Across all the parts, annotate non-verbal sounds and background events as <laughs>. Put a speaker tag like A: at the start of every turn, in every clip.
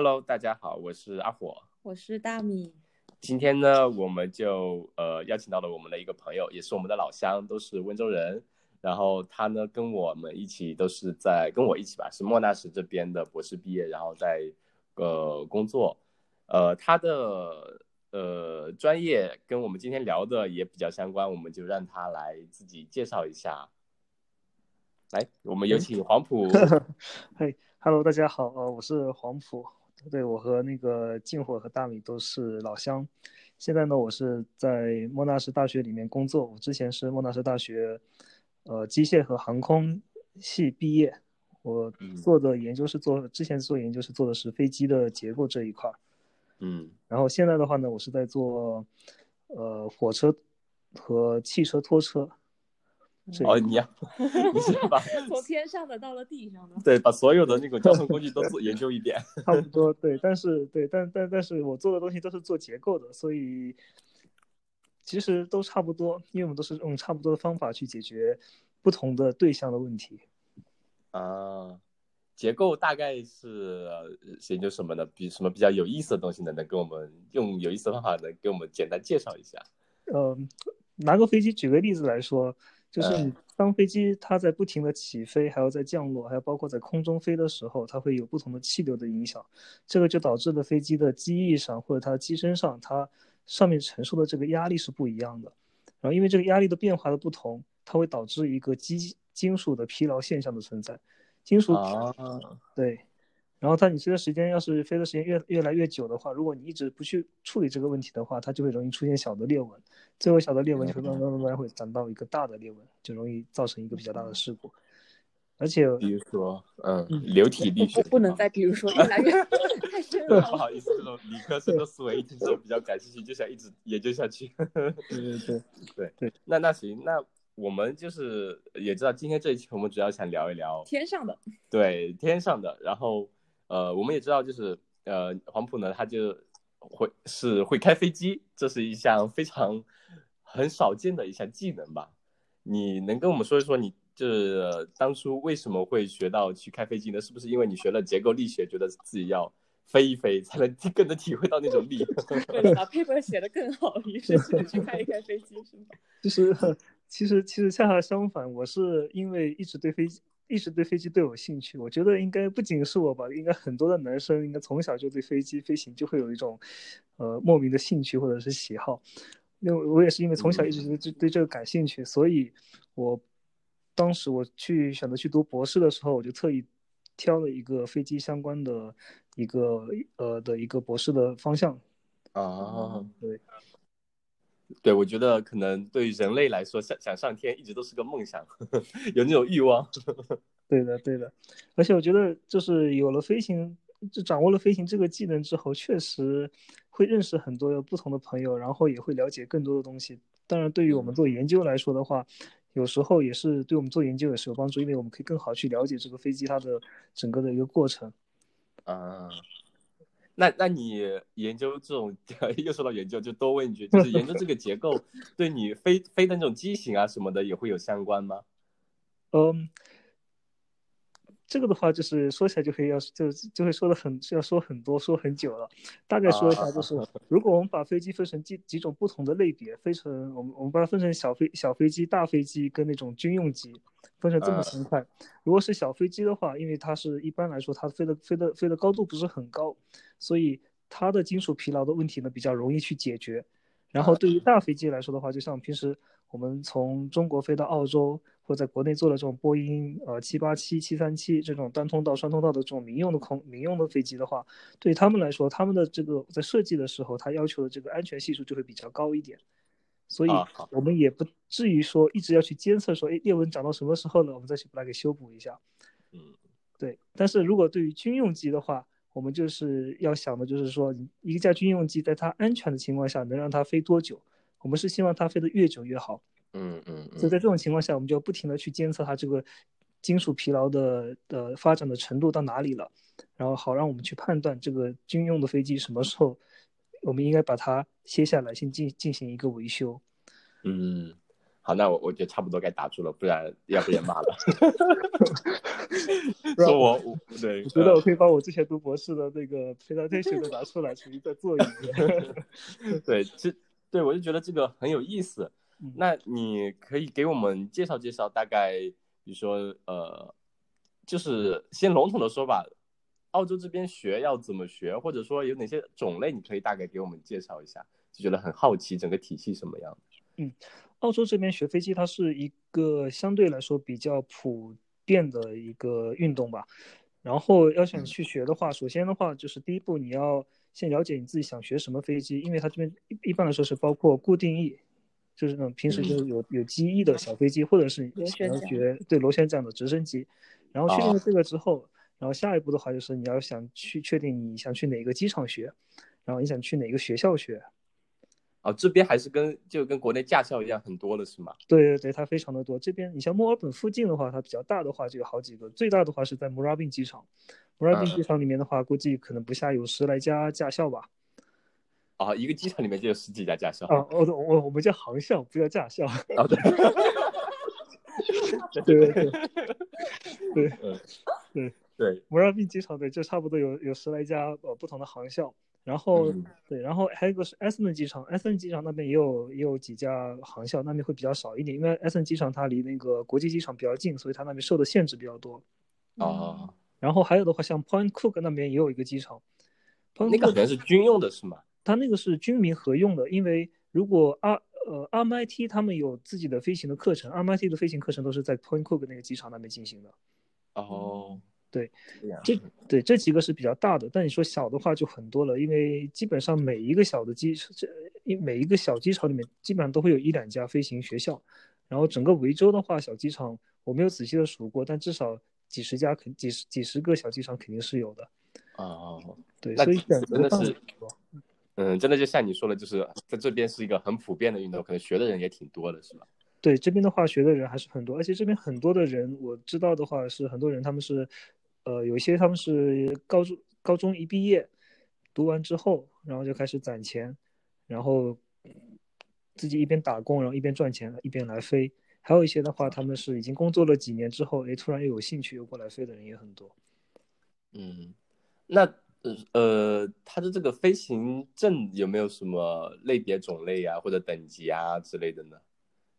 A: Hello，大家好，我是阿火，
B: 我是大米。
A: 今天呢，我们就呃邀请到了我们的一个朋友，也是我们的老乡，都是温州人。然后他呢，跟我们一起都是在跟我一起吧，是莫纳什这边的博士毕业，然后在呃工作。呃，他的呃专业跟我们今天聊的也比较相关，我们就让他来自己介绍一下。来，我们有请黄埔。<laughs>
C: 嘿，Hello，大家好，呃，我是黄埔。对我和那个静火和大米都是老乡。现在呢，我是在莫纳什大学里面工作。我之前是莫纳什大学。呃，机械和航空系毕业，我做的研究是做之前做研究是做的是飞机的结构这一块儿，
A: 嗯，
C: 然后现在的话呢，我是在做呃火车和汽车拖车。
A: 哦，你呀，<laughs> 你是把
B: 从天上的到了地上的，
A: 对，把所有的那个交通工具都做研究一遍，<laughs>
C: 差不多，对，但是对，但但但是我做的东西都是做结构的，所以。其实都差不多，因为我们都是用差不多的方法去解决不同的对象的问题。
A: 啊，结构大概是研究什么呢？比什么比较有意思的东西呢？能给我们用有意思的方法能给我们简单介绍一下？
C: 嗯，拿个飞机举个例子来说，就是你当飞机它在不停的起飞，还有在降落，还有包括在空中飞的时候，它会有不同的气流的影响，这个就导致了飞机的机翼上或者它的机身上它。上面承受的这个压力是不一样的，然后因为这个压力的变化的不同，它会导致一个机金属的疲劳现象的存在。金属对，然后它你随着时间要是飞的时间越越来越久的话，如果你一直不去处理这个问题的话，它就会容易出现小的裂纹，最后小的裂纹就会慢慢慢慢会长到一个大的裂纹，就容易造成一个比较大的事故。而且，
A: 比如说，嗯，流体力学
B: 不能再，比如说，越来越 <laughs> 太深了。<laughs>
A: 不好意思，这种理科生的思维一听说比较感兴趣，就想一直研究下去。
C: 对 <laughs> 对对
A: 对对。那那行，那我们就是也知道，今天这一期我们主要想聊一聊
B: 天上的。
A: 对，天上的。然后，呃，我们也知道，就是呃，黄埔呢，他就会是会开飞机，这是一项非常很少见的一项技能吧？你能跟我们说一说你？就是当初为什么会学到去开飞机呢？是不是因为你学了结构力学，觉得自己要飞一飞，才能更能体会到那种力？<laughs>
B: 对，把 paper 写得更好，于是去开一开飞机，是吗？<laughs>
C: 其实，其实，其实恰恰相反，我是因为一直对飞机，一直对飞机都有兴趣。我觉得应该不仅是我吧，应该很多的男生应该从小就对飞机飞行就会有一种，呃，莫名的兴趣或者是喜好。因为我也是因为从小一直对对这个感兴趣，所以我。当时我去选择去读博士的时候，我就特意挑了一个飞机相关的一个呃的一个博士的方向。
A: 啊，
C: 对，
A: 对，我觉得可能对于人类来说，想想上天一直都是个梦想，<laughs> 有那种欲望。<laughs>
C: 对的，对的。而且我觉得，就是有了飞行，就掌握了飞行这个技能之后，确实会认识很多不同的朋友，然后也会了解更多的东西。当然，对于我们做研究来说的话，有时候也是对我们做研究也是有帮助，因为我们可以更好去了解这个飞机它的整个的一个过程。
A: 啊，那那你研究这种 <laughs> 又说到研究，就多问一句，就是研究这个结构，<laughs> 对你飞飞的那种机型啊什么的也会有相关吗？
C: 嗯。这个的话，就是说起来就可以要就就会说的很要说很多说很久了。大概说一下，<laughs> 就是如果我们把飞机分成几几种不同的类别，分成我们我们把它分成小飞小飞机、大飞机跟那种军用机，分成这么三块。如果是小飞机的话，因为它是一般来说它飞的飞的飞的高度不是很高，所以它的金属疲劳的问题呢比较容易去解决。然后对于大飞机来说的话，就像平时我们从中国飞到澳洲。或在国内做的这种波音呃七八七七三七这种单通道双通道的这种民用的空民用的飞机的话，对他们来说，他们的这个在设计的时候，它要求的这个安全系数就会比较高一点，所以我们也不至于说一直要去监测说，哎，裂纹长到什么时候了，我们再去把它给修补一下。
A: 嗯，
C: 对。但是如果对于军用机的话，我们就是要想的就是说，一架军用机在它安全的情况下能让它飞多久？我们是希望它飞得越久越好。
A: 嗯嗯，
C: 所以在这种情况下，我们就要不停的去监测它这个金属疲劳的的发展的程度到哪里了，然后好让我们去判断这个军用的飞机什么时候我们应该把它歇下来，先进进行一个维修。
A: 嗯，好，那我我觉得差不多该打住了，不然要被人骂了。<laughs> 说我我对，
C: 我觉得我可以把我之前读博士的那个 presentation 都拿出来，重新再做一遍。<laughs>
A: 对，这对我就觉得这个很有意思。
C: 嗯
A: 那你可以给我们介绍介绍，大概比如说呃，就是先笼统的说吧，澳洲这边学要怎么学，或者说有哪些种类，你可以大概给我们介绍一下，就觉得很好奇整个体系什么样的。
C: 澳洲这边学飞机，它是一个相对来说比较普遍的一个运动吧。然后要想去学的话，首先的话就是第一步，你要先了解你自己想学什么飞机，因为它这边一一般来说是包括固定翼，就是那种平时就是有有机翼的小飞机，或者是学对螺旋桨的直升机。然后确定了这个之后，然后下一步的话就是你要想去确定你想去哪个机场学，然后你想去哪个学校学。
A: 哦，这边还是跟就跟国内驾校一样很多的是吗？
C: 对对对，它非常的多。这边你像墨尔本附近的话，它比较大的话就有好几个，最大的话是在 Moorabbin 机场。Moorabbin
A: 嗯
C: 机场里面的话，估计可能不下有十来家驾校吧。
A: 啊、一个机场里面就有十几家驾校。
C: 啊，我我我们叫航校，不叫驾校。
A: 啊，<laughs> 对，
C: 对对对对
A: 嗯，
C: 对
A: 对
C: ，，Moorabbin 机场对，就差不多有有十来家呃不同的航校。然后、
A: 嗯
C: 对，然后还有一个是 e s n 机场 e s n 机场那边也有也有几家航校，那边会比较少一点，因为 e s n 机场它离那个国际机场比较近，所以它那边受的限制比较多。
A: 哦，
C: 然后还有的话，像 Point Cook 那边也有一个机场，Point
A: 那个好
C: Cook
A: 像是军用的是吗？
C: 它那个是军民合用的，因为如果阿呃 RMIT 他们有自己的飞行的课程，RMIT 的飞行课程都是在 Point Cook 那个机场那边进行的。
A: 哦，
C: 对，
A: 这
C: 对这几个是比较大的，但你说小的话就很多了，因为基本上每一个小的机这因每一个小机场里面基本上都会有一两家飞行学校，然后整个维州的话，小机场我没有仔细的数过，但至少几十家肯几十几十个小机场肯定是有的。
A: 哦，
C: 对，
A: 那
C: 所以选择
A: 真的是嗯，真的就像你说的，就是在这边是一个很普遍的运动，可能学的人也挺多的，是吧？
C: 对这边的话，学的人还是很多，而且这边很多的人，我知道的话是很多人他们是，呃，有一些他们是高中高中一毕业，读完之后，然后就开始攒钱，然后自己一边打工，然后一边赚钱，一边来飞。还有一些的话，他们是已经工作了几年之后，哎，突然又有兴趣又过来飞的人也很多。
A: 嗯，那呃呃，他的这个飞行证有没有什么类别种类啊，或者等级啊之类的呢？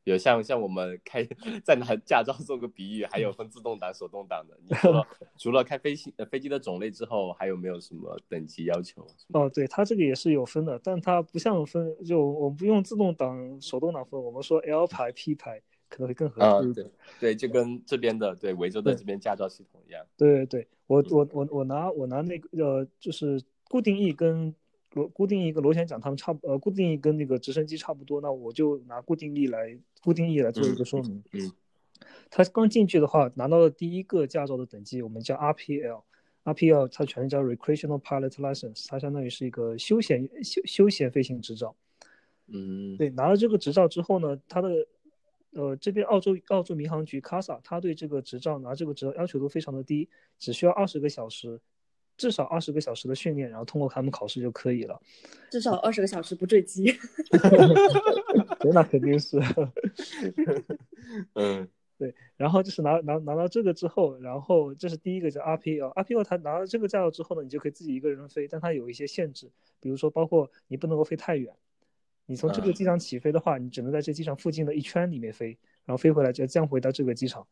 A: 有像像我们开再拿驾照做个比喻，还有分自动挡、手动挡的。你说 <laughs> 除了开飞行呃飞机的种类之后，还有没有什么等级要求？
C: 哦，对，它这个也是有分的，但它不像分，就我们不用自动挡、手动挡分，我们说 L 牌、P 牌可能会更合
A: 啊，
C: 适一点。
A: 对对，就跟这边的对维州的这边驾照系统一样。
C: 对对对，我我我我拿我拿那个呃，就是固定翼跟螺固定一个螺旋桨它们差不呃，固定翼跟那个直升机差不多，那我就拿固定翼来固定翼来做一个说明。
A: 嗯，
C: 他刚进去的话，拿到的第一个驾照的等级，我们叫 RPL。RPL 它全称叫 Recreational Pilot License，它相当于是一个休闲休休闲飞行执照。
A: 嗯，
C: 对，拿了这个执照之后呢，它的呃这边澳洲澳洲民航局 CASA，它对这个执照拿这个执照要求都非常的低，只需要二十个小时，至少二十个小时的训练，然后通过他们考试就可以了。
B: 至少二十个小时不坠机。<laughs> <laughs>
C: 对，那肯定是。<laughs>
A: 嗯
C: 对，然后就是拿拿拿到这个之后，然后这是第一个叫 RPL，RPL 它拿到这个驾照之后呢，你就可以自己一个人飞，但它有一些限制，比如说包括你不能够飞太远，你从这个
A: 嗯
C: 机场起飞的话，你只能在这机场附近的一圈里面飞，然后飞回来就要降回到这个机场。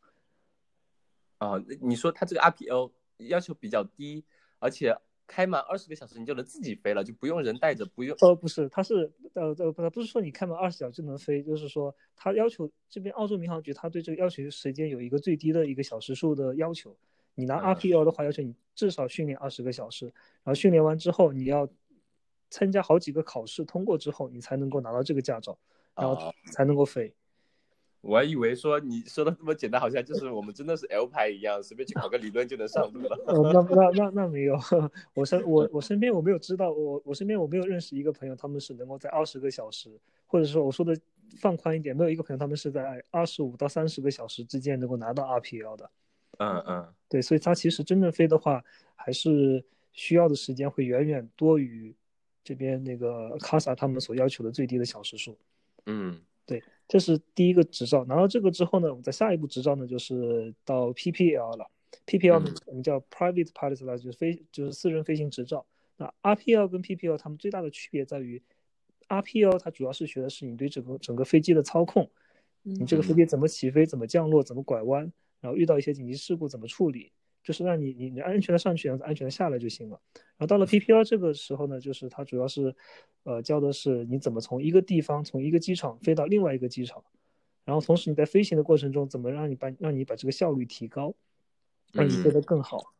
A: 啊，那你说它这个 RPL 要求比较低，而且开满二十个小时你就能自己飞了，就不用人带着，不用
C: 呃，不是，它是呃呃不，不是说你开满二十小时就能飞，就是说它要求这边澳洲民航局它对这个要求时间有一个最低的一个小时数的要求。你拿
A: 嗯
C: RPL 的话，要求你至少训练二十个小时，然后训练完之后你要参加好几个考试，通过之后你才能够拿到这个驾照，然后
A: 啊
C: 才能够飞。
A: 我还以为说你说的这么简单，好像就是我们真的是 L 牌一样，随便去考个理论就能上路了。
C: 呃，那那那那没有，<laughs> 我身我我身边我没有知道，我我身边我没有认识一个朋友，他们是能够在二十个小时，或者说我说的放宽一点，没有一个朋友他们是在二十五到三十个小时之间能够拿到 RPL 的。
A: 嗯嗯
C: 对，所以它其实真正飞的话，还是需要的时间会远远多于这边那个 CASA 他们所要求的最低的小时数。
A: 嗯，
C: 这是第一个执照。拿到这个之后呢，我们在下一步执照呢，就是到 PPL 了。PPL 呢，我们叫 Private Pilot License，就是飞就是私人飞行执照。那 RPL 跟 PPL 它们最大的区别在于，RPL 它主要是学的是你对整个整个飞机的操控，你这个飞机怎么起飞、怎么降落、怎么拐弯，然后遇到一些紧急事故怎么处理，就是让你你你安全的上去，然后安全的下来就行了。然后到了 PPL 这个时候呢，就是它主要是，呃，教的是你怎么从一个地方从一个机场飞到另外一个机场，然后同时你在飞行的过程中怎么让你把让你把这个效率提高，让你飞得更好。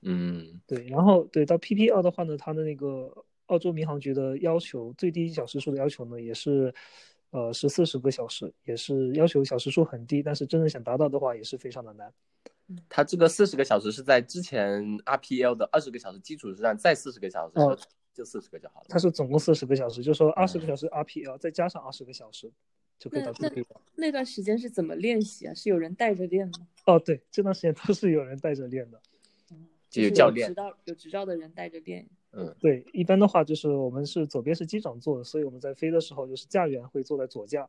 A: 嗯，
C: 对，然后对到 PPL 的话呢，它的那个澳洲民航局的要求最低小时数的要求呢，也是，呃，是四十个小时，也是要求小时数很低，但是真正想达到的话，也是非常的难。
A: 它这个四十个小时是在之前 RPL 的二十个小时基础之上再四十个小时，
C: 哦
A: 就四十个就好了。
C: 他是总共四十个小时，就说二十个小时 RPL 再加上二十个小时，就可以到
B: 这
C: 个地方。
B: 那段时间是怎么练习啊？是有人带着练吗？
C: 哦，对，这段时间都是有人带着练的。
A: 就
B: 就是
A: 有教练
B: 执照有执照的人带着练。
A: 嗯
C: 对，一般的话就是我们是左边是机长坐的，所以我们在飞的时候就是驾员会坐在左驾，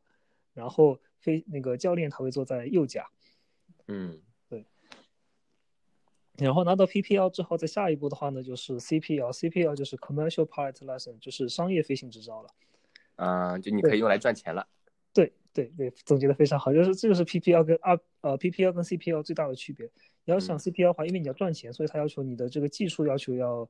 C: 然后飞那个教练他会坐在右驾。
A: 嗯
C: 然后拿到 PPL 之后，再下一步的话呢，就是 CPL，CPL 就是 Commercial Pilot License，就是商业飞行执照了。
A: 啊、就你可以用来赚钱了。
C: 对对对，总结的非常好，就是这个是 PPL 跟 R 呃 PPL 跟 CPL 最大的区别。你要想
A: 嗯
C: CPL 的话，因为你要赚钱，所以它要求你的这个技术要求要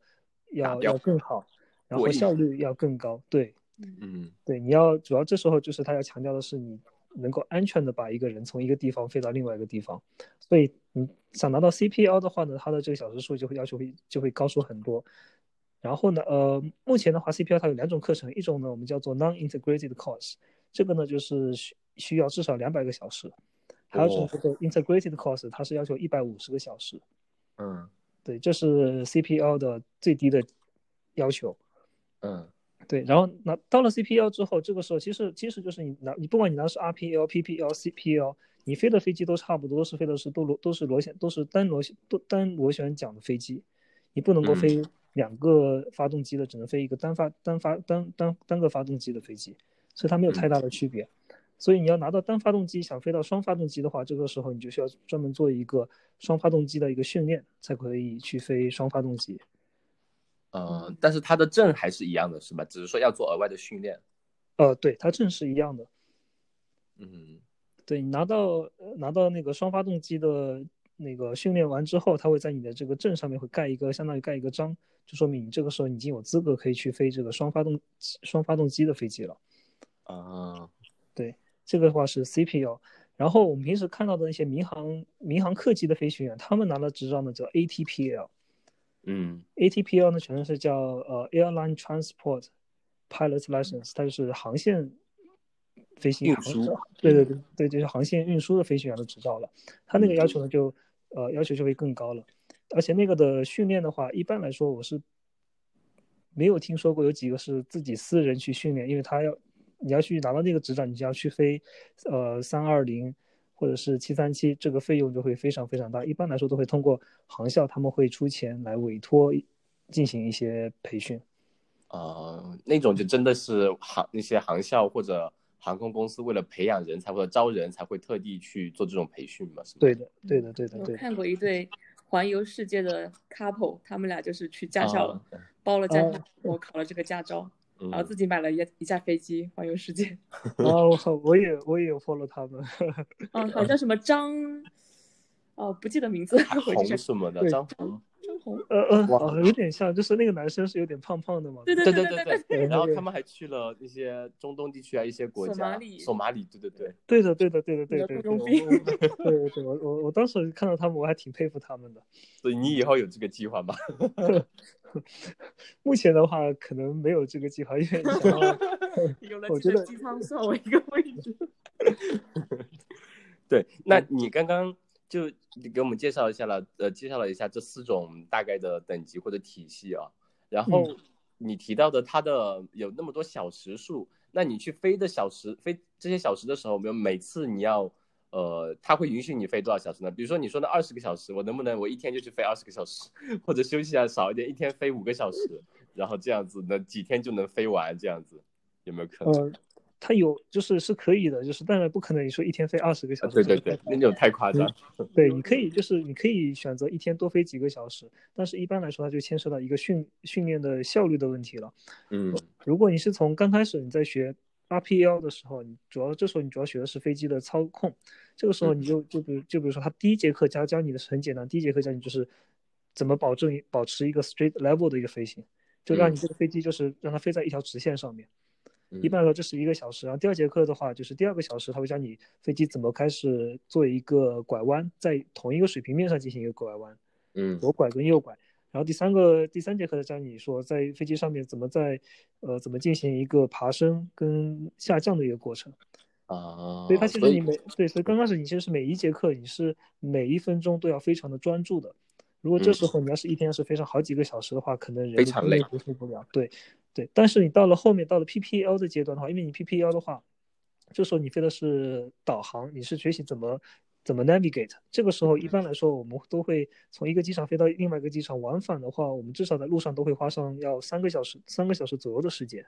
C: 要要更好，然后效率要更高。对
A: 嗯
C: 对，你要主要这时候就是他要强调的是你能够安全的把一个人从一个地方飞到另外一个地方，所以你想拿到 CPL 的话呢，它的这个小时数就会要求会就会高出很多。然后呢，呃，目前的话，CPL 它有两种课程，一种呢我们叫做 non-integrated course，这个呢就是需需要至少两百个小时，还有一种
A: 哦
C: 叫做 integrated course，它是要求一百五十个小时。
A: 嗯
C: 对，这是 CPL 的最低的要求。
A: 嗯
C: 对，然后拿到了 CPL 之后，这个时候其实其实就是你拿你不管你拿的是 RPL、PPL、CPL，你飞的飞机都差不多，都是飞的是都螺都是螺旋都是单螺旋都单螺旋桨的飞机，你不能够
A: 嗯
C: 飞两个发动机的，只能飞一个单发单发单单单个发动机的飞机，所以它没有太大的区别。所以你要拿到单发动机，想飞到双发动机的话，这个时候你就需要专门做一个双发动机的一个训练，才可以去飞双发动机。
A: 呃，但是他的证还是一样的，是吧？只是说要做额外的训练。
C: 呃，对，它证是一样的。
A: 嗯
C: 对你拿到呃拿到那个双发动机的那个训练完之后，它会在你的这个证上面会盖一个相当于盖一个章，就说明你这个时候已经有资格可以去飞这个双发动双发动机的飞机了。
A: 啊对
C: 这个的话是 CPL，然后我们平时看到的那些民航民航客机的飞行员，他们拿的执照呢叫 ATPL。
A: 嗯。
C: ATPL 呢全称是叫呃 Airline Transport Pilot License，它就是航线飞行航
A: 运输
C: 对对对对，就是航线运输的飞行员的执照了。它那个要求呢就呃要求就会更高了，而且那个的训练的话，一般来说我是没有听说过有几个是自己私人去训练，因为他要你要去拿到那个执照，你就要去飞呃三二零或者是七三七，这个费用就会非常非常大。一般来说都会通过航校，他们会出钱来委托进行一些培训。
A: 呃，那种就真的是航那些航校或者航空公司为了培养人才或者招人才会特地去做这种培训嘛？是吗？
C: 对的，对的，对的，对的。
B: 我看过一对环游世界的 couple，他们俩就是去驾校
A: 啊
B: 包了驾
C: 哦
B: 校，我考了这个驾照，然后自己买了一一架飞机环游世界。<laughs>
C: 哦，我靠，我也我也有 follow 他们。
B: 嗯，好 <laughs> 像什么张，哦，不记得名字。
A: 红什么的，张
B: 张红。
C: 呃呃，有点像，就是那个男生是有点胖胖的嘛。
B: 对对
A: 对
B: 对对。
A: 然后他们还去了一些中东地区啊，一些国家。
B: 索马里。
A: 索马里，对对对。
C: 对的对的对的对对。对对对，我我我当时看到他们，我还挺佩服他们的。
A: 所以你以后有这个计划吗？<laughs>
C: 目前的话，可能没有这个计划，因为想要 <laughs>
B: 有了
C: 我觉得
B: 这个机舱算我一个位置。<laughs>
A: 对，那你刚刚就给我们介绍一下了，呃，介绍了一下这四种大概的等级或者体系啊。然后你提到的它的有那么多小时数，那你去飞的小时飞这些小时的时候，没有每次你要呃，它会允许你飞多少小时呢？比如说你说的二十个小时，我能不能我一天就去飞二十个小时，或者休息下少一点，一天飞五个小时，然后这样子那几天就能飞完，这样子有没有可能？
C: 呃，它有就是是可以的，就是当然不可能你说一天飞二十个小时，
A: 对对对，那种太夸张。
C: 对，你可以就是你可以选择一天多飞几个小时，但是一般来说它就牵涉到一个训训练的效率的问题了。
A: 嗯，
C: 如果你是从刚开始你在学 RPL 的时候，你主要这时候你主要学的是飞机的操控，这个时候你就就比如就比如说他第一节课教教你的是很简单，第一节课教你就是怎么保证保持一个 straight level 的一个飞行，就让你这个飞机就是让它飞在一条直线上面。一般来说，这是一个小时。然后第二节课的话，就是第二个小时，他会教你飞机怎么开始做一个拐弯，在同一个水平面上进行一个拐弯，
A: 嗯，
C: 左拐跟右拐。然后第三个第三节课的教你说，在飞机上面怎么在呃怎么进行一个爬升跟下降的一个过程
A: 啊。
C: 所以它其实你每对，所以刚开始你其实是每一节课你是每一分钟都要非常的专注的。如果这时候你要是一天要是飞上好几个小时的话，可能人
A: 非常累，
C: 恢复不了。对。对，但是你到了后面，到了 PPL 的阶段的话，因为你 PPL 的话，这时候你飞的是导航，你是学习怎么怎么 navigate。这个时候一般来说，我们都会从一个机场飞到另外一个机场，往返的话，我们至少在路上都会花上要三个小时，三个小时左右的时间。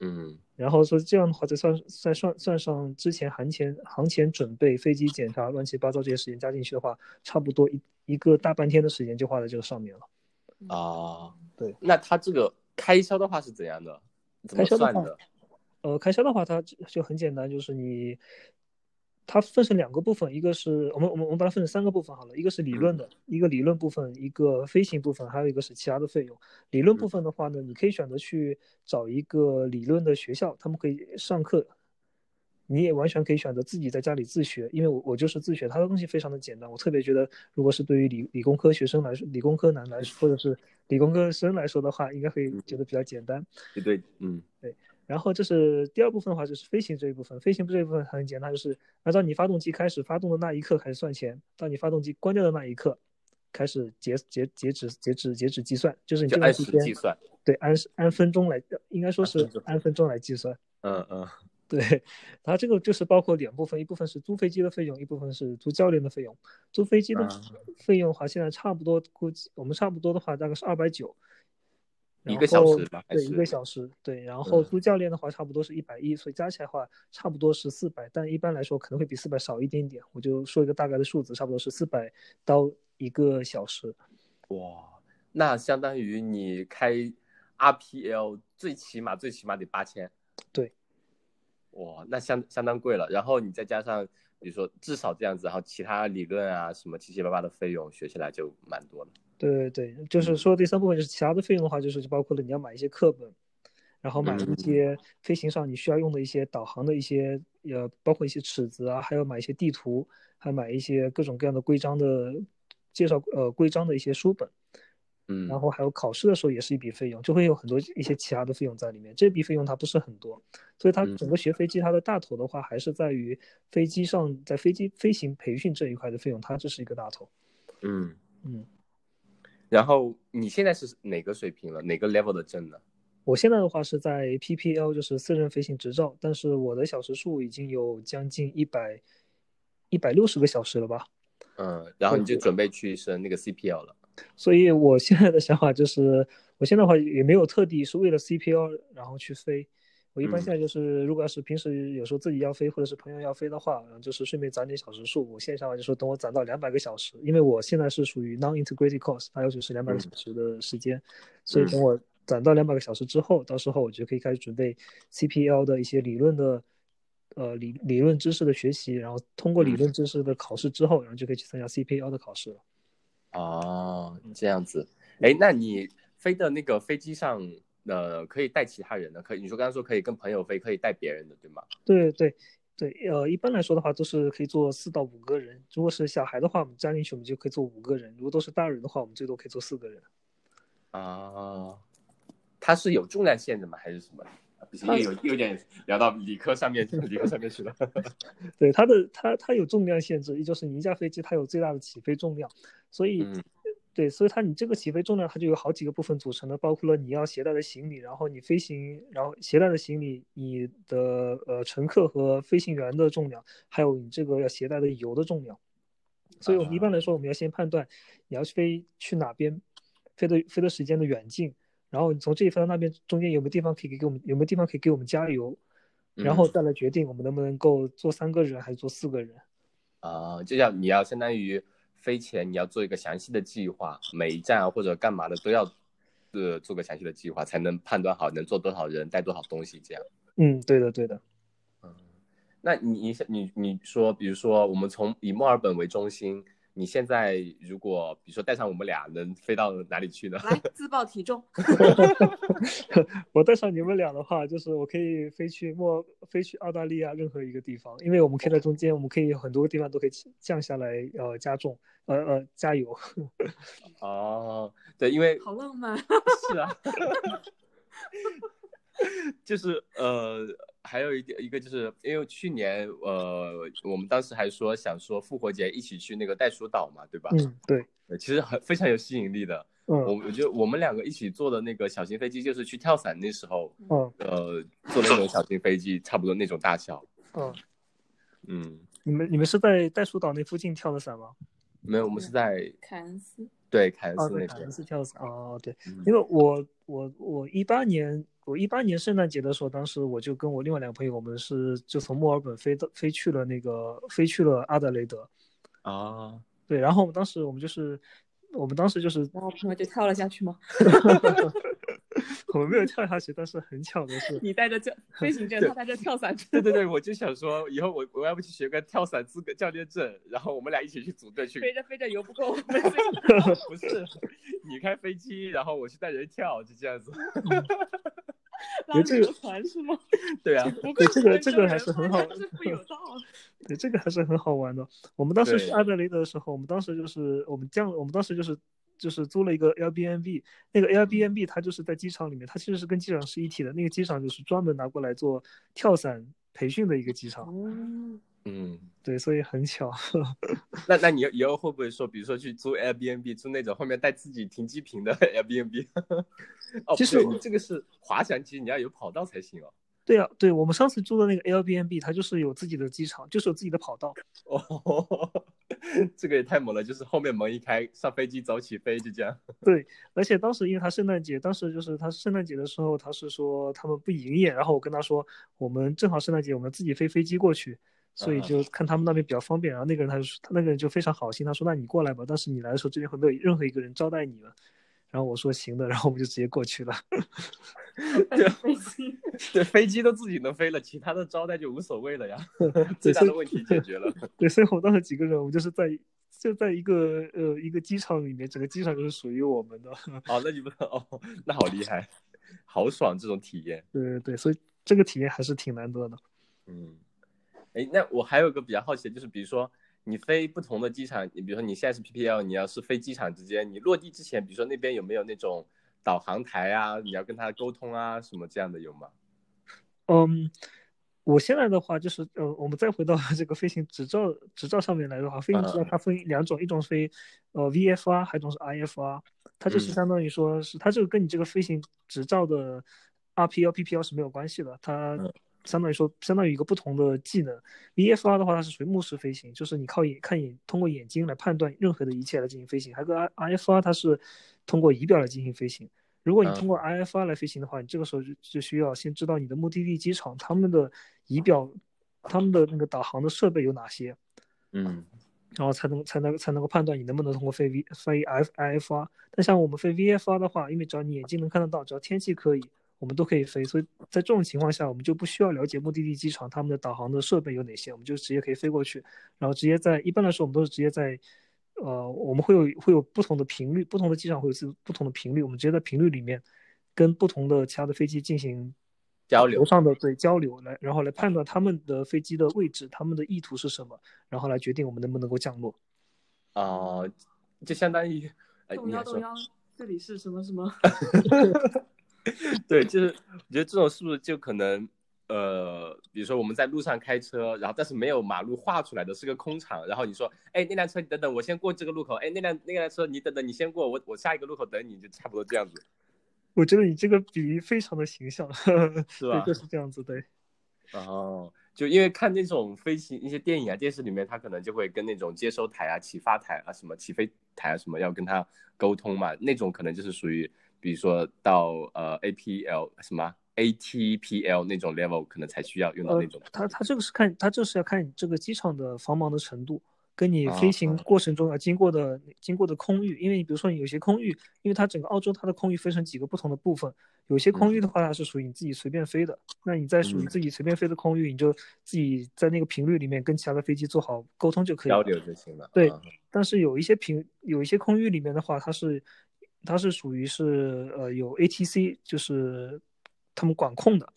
A: 嗯，
C: 然后说这样的话，再算再算算上之前航前航前准备、飞机检查、乱七八糟这些时间加进去的话，差不多一一个大半天的时间就花在这个上面了。
A: 啊，
C: 对，
A: 那他这个。开销的话是怎样的？
C: 怎么算
A: 的话，
C: 呃，开销的话，它就很简单，就是你，它分成两个部分，一个是我们我们我们把它分成三个部分好了，一个是理论的，一个理论部分，一个飞行部分，还有一个是其他的费用。理论部分的话呢，你可以选择去找一个理论的学校，他们可以上课。你也完全可以选择自己在家里自学，因为我我就是自学，它的东西非常的简单。我特别觉得，如果是对于理理工科学生来说，理工科男来说，或者是理工科生来说的话，应该会觉得比较简单。
A: 对对，嗯，
C: 对。然后这是第二部分的话，就是飞行这一部分。飞行这一部分很简单，就是按照你发动机开始发动的那一刻开始算钱，到你发动机关掉的那一刻开始截截截止截止截止计算，就是你这段时间
A: 计算。
C: 对，按按分钟来，应该说是按分钟来计算。
A: 嗯嗯。<laughs>
C: 对，然后这个就是包括两部分，一部分是租飞机的费用，一部分是租教练的费用。租飞机的费用的话，现在差不多估计我们差不多的话大概是二百九，
A: 一个小时吧？
C: 对，一个小时。对，然后租教练的话差不多是一百一，所以加起来的话差不多是四百，但一般来说可能会比四百少一点点。我就说一个大概的数字，差不多是四百到一个小时。
A: 哇，那相当于你开 RPL 最起码最起码得八千。
C: 对。
A: 哇，那相相当贵了。然后你再加上，比如说至少这样子，然后其他理论啊什么七七八八的费用，学起来就蛮多了。
C: 对对对，就是说第三部分就是其他的费用的话，就是就包括了你要买一些课本，然后买一些飞行上你需要用的一些导航的一些，呃，包括一些尺子啊，还有买一些地图，还买一些各种各样的规章的介绍，呃，规章的一些书本。
A: 嗯，
C: 然后还有考试的时候也是一笔费用，就会有很多一些其他的费用在里面。这笔费用它不是很多，所以它整个学飞机它的大头的话还是在于飞机上在飞机飞行培训这一块的费用，它这是一个大头。
A: 嗯
C: 嗯。
A: 然后你现在是哪个水平了？哪个 level 的证呢？
C: 我现在的话是在 PPL，就是私人飞行执照，但是我的小时数已经有将近一百一百六十个小时了吧？
A: 嗯，然后你就准备去升那个 CPL 了。
C: 所以我现在的想法就是，我现在的话也没有特地是为了 CPL 然后去飞。我一般现在就是，如果要是平时有时候自己要飞，或者是朋友要飞的话，然后就是顺便攒点小时数。我现在想法就说，等我攒到两百个小时，因为我现在是属于 non-integrated course，它要求是两百个小时的时间。所以等我攒到两百个小时之后，到时候我就可以开始准备 CPL 的一些理论的，呃理理论知识的学习，然后通过理论知识的考试之后，然后就可以去参加 CPL 的考试了。
A: 哦，这样子，哎，那你飞的那个飞机上，呃，可以带其他人的？可以？你说刚刚说可以跟朋友飞，可以带别人的，对吗？
C: 对对对，呃，一般来说的话都是可以坐四到五个人。如果是小孩的话，我们加进去我们就可以坐五个人；如果都是大人的话，我们最多可以坐四个人。
A: 啊，它是有重量限制吗？还是什么？又有有点聊到理科上面，理科上面去了。<laughs>
C: 对，它的它它有重量限制，也就是你一架飞机它有最大的起飞重量，所以对，所以它你这个起飞重量它就有好几个部分组成的，包括了你要携带的行李，然后你飞行，然后携带的行李，你的呃乘客和飞行员的重量，还有你这个要携带的油的重量。所以我们一般来说，我们要先判断你要飞去哪边，飞的飞的时间的远近。然后你从这里飞到那边中间有没有地方可以给给我们有没有地方可以给我们加油？然后再来决定我们能不能够坐三个人还是坐四个人。
A: 啊，就像你要相当于飞前你要做一个详细的计划，每一站啊或者干嘛的都要呃做个详细的计划，才能判断好能坐多少人，带多少东西这样。
C: 嗯，对的，对的。
A: 嗯，那你你你你说，比如说我们从以墨尔本为中心。你现在如果比如说带上我们俩，能飞到哪里去呢？
B: 来自报体重。<laughs>
C: 我带上你们俩的话，就是我可以飞去墨，飞去澳大利亚任何一个地方，因为我们可以在中间，我们可以很多个地方都可以降下来，呃，加重，呃呃，加油。
A: 哦，对，因为
B: 好浪漫。
A: 是啊。<laughs> 就是呃，还有一点一个就是因为去年呃，我们当时还说想说复活节一起去那个袋鼠岛嘛，对吧？
C: 嗯，对，
A: 其实很非常有吸引力的。
C: 嗯，
A: 我我觉得我们两个一起坐的那个小型飞机，就是去跳伞那时候，
C: 嗯，
A: 呃，坐那种小型飞机，差不多那种大小。
C: 嗯，
A: 嗯，
C: 你们你们是在袋鼠岛那附近跳的伞吗？
A: 没有，我们是在
B: 凯恩斯。
A: 对，凯恩斯
C: 那
A: 边。凯
C: 恩斯跳伞哦，对，因为我我我一八年。我一八年圣诞节的时候，当时我就跟我另外两个朋友，我们是就从墨尔本飞到飞去了那个飞去了阿德雷德，
A: 啊，
C: 对，然后我们当时我们就是我们当时就是，
B: 然后朋友就跳了下去吗？<laughs> <laughs>
C: 我们没有跳下去，但是很巧的是，
B: 你带着教 <laughs> 飞行证，他带着跳伞证。
A: 对对对，我就想说，以后我我要不去学个跳伞资格教练证，然后我们俩一起去组队去。
B: 飞着飞着游不够，<laughs>
A: 不是，你开飞机，然后我去带人跳，就这样子。
C: 拉这个
B: 船是吗？
A: 对啊，
C: 对这个这个还是很好，
B: 是不有道。
C: 对这个还是很好玩的。我们当时去阿德雷德的时候，我们当时就是我们降，我们当时就是就是租了一个 Airbnb，那个 Airbnb 它就是在机场里面，它其实是跟机场是一体的。那个机场就是专门拿过来做跳伞培训的一个机场。
A: 嗯，
C: 对，所以很巧。<laughs>
A: 那那你以后会不会说，比如说去租 Airbnb，租那种后面带自己停机坪的 Airbnb？<laughs> 哦，
C: 其实
A: 你这个是滑翔机，你要有跑道才行哦。
C: 对啊，对我们上次租的那个 Airbnb，它就是有自己的机场，就是有自己的跑道。
A: 哦，这个也太猛了，就是后面门一开，上飞机走起飞，就这样。<laughs>
C: 对，而且当时因为他圣诞节，当时就是他圣诞节的时候，他是说他们不营业，然后我跟他说，我们正好圣诞节，我们自己飞飞机过去。所以就看他们那边比较方便，然后那个人他就说，他那个人就非常好心，他说那你过来吧，但是你来的时候这边会没有任何一个人招待你了。然后我说行的，然后我们就直接过去了。<laughs> <laughs>
A: 对，飞机，<laughs> 对飞机都自己能飞了，其他的招待就无所谓了呀。<laughs> 最大的问题解决了。
C: 对，所以我们当时几个人，我们就是在就在一个呃一个机场里面，整个机场就是属于我们的。
A: 哦，那你们哦，那好厉害，好爽这种体验。
C: 对对对，所以这个体验还是挺难得的。
A: 嗯。哎，那我还有个比较好奇的，就是比如说你飞不同的机场，你比如说你现在是 PPL，你要是飞机场之间，你落地之前，比如说那边有没有那种导航台啊，你要跟他沟通啊，什么这样的有吗？
C: 嗯，我现在的话就是，呃，我们再回到这个飞行执照执照上面来的话，飞行执照它分两种，一种是飞呃 VFR，还有一种是 IFR，它就是相当于说是它这个跟你这个飞行执照的 RPL、PPL 是没有关系的，它。相当于说，相当于一个不同的技能。VFR 的话，它是属于目视飞行，就是你靠眼看眼，通过眼睛来判断任何的一切来进行飞行。还有个 IFR，它是通过仪表来进行飞行。如果你通过 IFR 来飞行的话，你这个时候就就需要先知道你的目的地机场他们的仪表、他们的那个导航的设备有哪些，
A: 嗯，
C: 然后才能才能才能够判断你能不能通过飞 V 飞 F IFR。但像我们飞 VFR 的话，因为只要你眼睛能看得到，只要天气可以。我们都可以飞，所以在这种情况下，我们就不需要了解目的地机场他们的导航的设备有哪些，我们就直接可以飞过去，然后直接在一般来说，我们都是直接在，呃，我们会有会有不同的频率，不同的机场会有自不同的频率，我们直接在频率里面跟不同的其他的飞机进行
A: 交流
C: 上的对交流来，然后来判断他们的飞机的位置，他们的意图是什么，然后来决定我们能不能够降落。
A: 啊，就相当于，
B: 动幺动幺，这里是什么什么？<laughs> <laughs> <laughs> <laughs>
A: 对，就是我觉得这种是不是就可能，呃，比如说我们在路上开车，然后但是没有马路画出来的是个空场，然后你说，哎，那辆车你等等，我先过这个路口，哎，那辆那辆车你等等，你先过，我我下一个路口等你，就差不多这样子。
C: 我觉得你这个比喻非常的形象，<laughs>
A: 是吧？
C: 就是这样子，对。
A: 哦，就因为看那种飞行一些电影啊、电视里面，他可能就会跟那种接收台啊、启发台啊、什么起飞台啊什么要跟他沟通嘛，那种可能就是属于。比比如说到呃 APL 什么 ATPL 那种 level，可能才需要用到
C: 呃
A: 那种。，
C: 它它这个是看它这是要看你这个机场的繁忙的程度，跟你
A: 啊
C: 飞行
A: 啊
C: 过程中要经过的经过的空域，因为你比如说你有些空域，因为它整个澳洲它的空域分成几个不同的部分，有些空域的话它是属于你自己随便飞的，那你在属于
A: 嗯
C: 自己随便飞的空域，你就自己在那个频率里面跟其他的飞机做好沟通就可以
A: 交
C: 了。
A: 流就行了。
C: 对
A: 啊
C: 但是有一些频有一些空域里面的话，它是它是属于是呃有 ATC，就是他们管控的。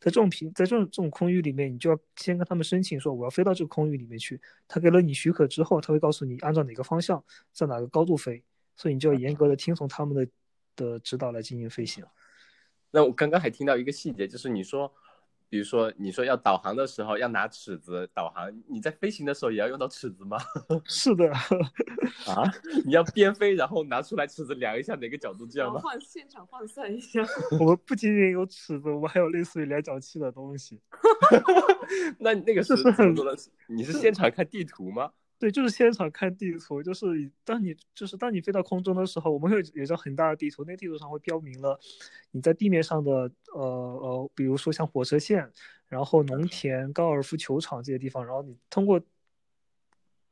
C: 在这种平在这种这种空域里面，你就要先跟他们申请说我要飞到这个空域里面去。他给了你许可之后，他会告诉你按照哪个方向，在哪个高度飞，所以你就要严格的听从他们的的指导来进行飞行。
A: 那我刚刚还听到一个细节，就是你说，比如说你说要导航的时候要拿尺子导航，你在飞行的时候也要用到尺子吗？<laughs>
C: 是的，<laughs>
A: 啊，你要边飞然后拿出来尺子量一下哪个角度，这样吗？
B: 换现场换算一下。
C: 我们不仅仅有尺子，我们还有类似于量角器的东西。<laughs>
A: 那那个是
C: 很
A: 怎么做的？你是现场看地图吗？
C: 对，就是现场看地图，就是当你就是当你飞到空中的时候，我们会有一张很大的地图，那个地图上会标明了你在地面上的呃呃，比如说像火车线，然后农田、高尔夫球场这些地方，然后你通过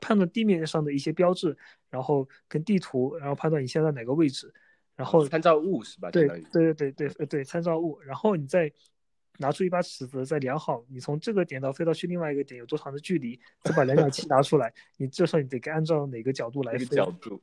C: 判断地面上的一些标志，然后跟地图，然后判断你现在哪个位置，然后
A: 参照物是吧？
C: 对对对对对对参照物，然后你再拿出一把尺子，再量好你从这个点到飞到去另外一个点有多长的距离，再把量角器拿出来，你这时候你得按照哪个角度来飞。
A: 角度。